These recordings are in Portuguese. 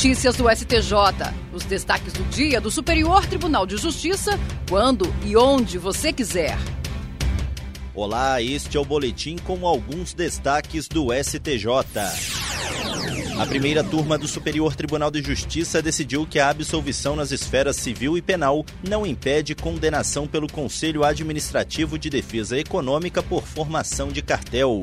Notícias do STJ. Os destaques do dia do Superior Tribunal de Justiça, quando e onde você quiser. Olá, este é o boletim com alguns destaques do STJ. A primeira turma do Superior Tribunal de Justiça decidiu que a absolvição nas esferas civil e penal não impede condenação pelo Conselho Administrativo de Defesa Econômica por formação de cartel.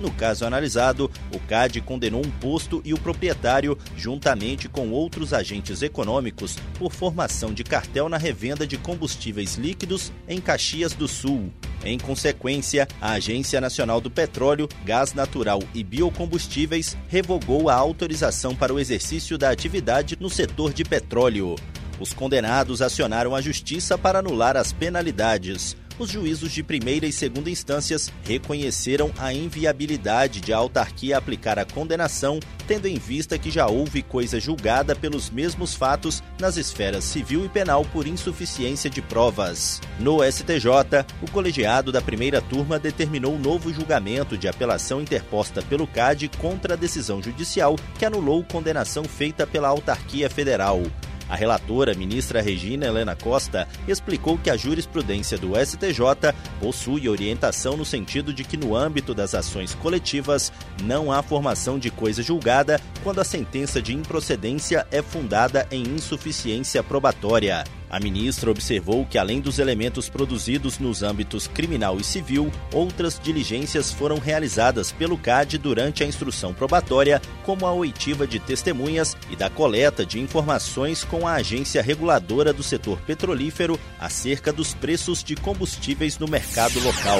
No caso analisado, o CAD condenou um posto e o proprietário, juntamente com outros agentes econômicos, por formação de cartel na revenda de combustíveis líquidos em Caxias do Sul. Em consequência, a Agência Nacional do Petróleo, Gás Natural e Biocombustíveis revogou a autorização para o exercício da atividade no setor de petróleo. Os condenados acionaram a justiça para anular as penalidades os juízos de primeira e segunda instâncias reconheceram a inviabilidade de a autarquia aplicar a condenação, tendo em vista que já houve coisa julgada pelos mesmos fatos nas esferas civil e penal por insuficiência de provas. No STJ, o colegiado da primeira turma determinou novo julgamento de apelação interposta pelo CAD contra a decisão judicial que anulou condenação feita pela autarquia federal. A relatora, ministra Regina Helena Costa, explicou que a jurisprudência do STJ possui orientação no sentido de que, no âmbito das ações coletivas, não há formação de coisa julgada quando a sentença de improcedência é fundada em insuficiência probatória. A ministra observou que, além dos elementos produzidos nos âmbitos criminal e civil, outras diligências foram realizadas pelo CAD durante a instrução probatória, como a oitiva de testemunhas e da coleta de informações com a agência reguladora do setor petrolífero acerca dos preços de combustíveis no mercado local.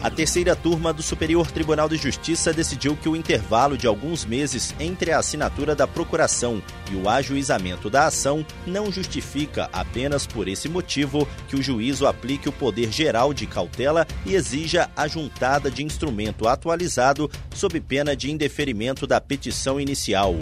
A terceira turma do Superior Tribunal de Justiça decidiu que o intervalo de alguns meses entre a assinatura da procuração e o ajuizamento da ação não justifica apenas por esse motivo que o juízo aplique o poder geral de cautela e exija a juntada de instrumento atualizado sob pena de indeferimento da petição inicial.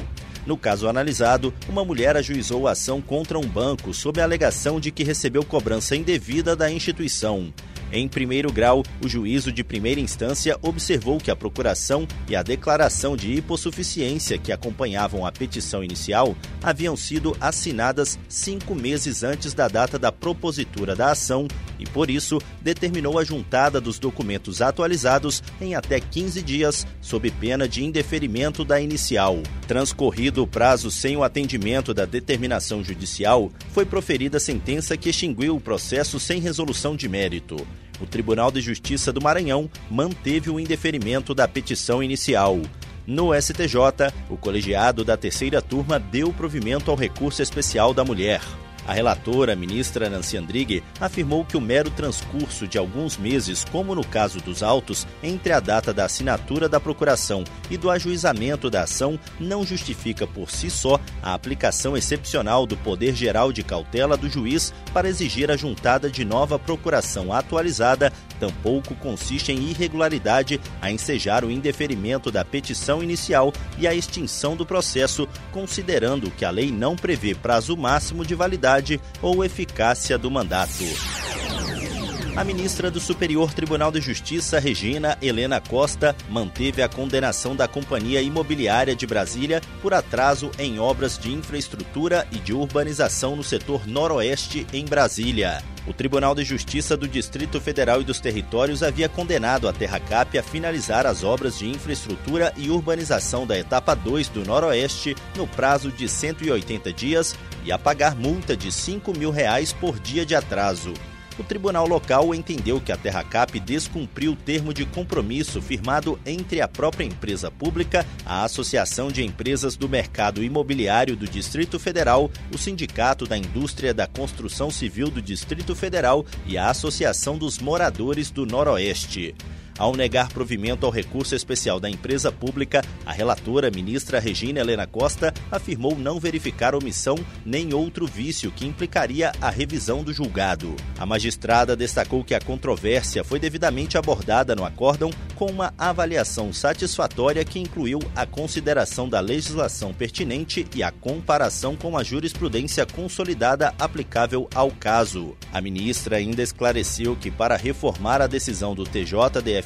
No caso analisado, uma mulher ajuizou a ação contra um banco sob a alegação de que recebeu cobrança indevida da instituição. Em primeiro grau, o juízo de primeira instância observou que a procuração e a declaração de hipossuficiência que acompanhavam a petição inicial haviam sido assinadas cinco meses antes da data da propositura da ação e, por isso, determinou a juntada dos documentos atualizados em até 15 dias, sob pena de indeferimento da inicial. Transcorrido o prazo sem o atendimento da determinação judicial, foi proferida a sentença que extinguiu o processo sem resolução de mérito o Tribunal de Justiça do Maranhão manteve o indeferimento da petição inicial. No STJ, o colegiado da terceira turma deu provimento ao recurso especial da mulher. A relatora, a ministra Nancy Andrighi, afirmou que o mero transcurso de alguns meses, como no caso dos autos, entre a data da assinatura da procuração e do ajuizamento da ação, não justifica por si só a aplicação excepcional do poder geral de cautela do juiz para exigir a juntada de nova procuração atualizada, tampouco consiste em irregularidade a ensejar o indeferimento da petição inicial e a extinção do processo, considerando que a lei não prevê prazo máximo de validade ou eficácia do mandato. A ministra do Superior Tribunal de Justiça, Regina Helena Costa, manteve a condenação da Companhia Imobiliária de Brasília por atraso em obras de infraestrutura e de urbanização no setor noroeste em Brasília. O Tribunal de Justiça do Distrito Federal e dos Territórios havia condenado a Terracap a finalizar as obras de infraestrutura e urbanização da etapa 2 do Noroeste no prazo de 180 dias e a pagar multa de 5 mil reais por dia de atraso o tribunal local entendeu que a Terracap descumpriu o termo de compromisso firmado entre a própria empresa pública, a Associação de Empresas do Mercado Imobiliário do Distrito Federal, o Sindicato da Indústria da Construção Civil do Distrito Federal e a Associação dos Moradores do Noroeste. Ao negar provimento ao recurso especial da empresa pública, a relatora, ministra Regina Helena Costa, afirmou não verificar omissão nem outro vício que implicaria a revisão do julgado. A magistrada destacou que a controvérsia foi devidamente abordada no acórdão com uma avaliação satisfatória que incluiu a consideração da legislação pertinente e a comparação com a jurisprudência consolidada aplicável ao caso. A ministra ainda esclareceu que, para reformar a decisão do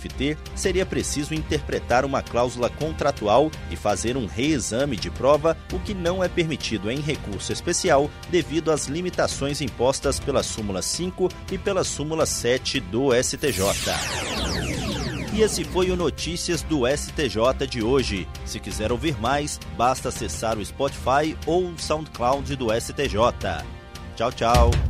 TJDFT, seria preciso interpretar uma cláusula contratual e fazer um reexame de prova, o que não é permitido em recurso especial devido às limitações impostas pela súmula 5 e pela súmula 7 do STJ. E esse foi o Notícias do STJ de hoje. Se quiser ouvir mais, basta acessar o Spotify ou o SoundCloud do STJ. Tchau, tchau.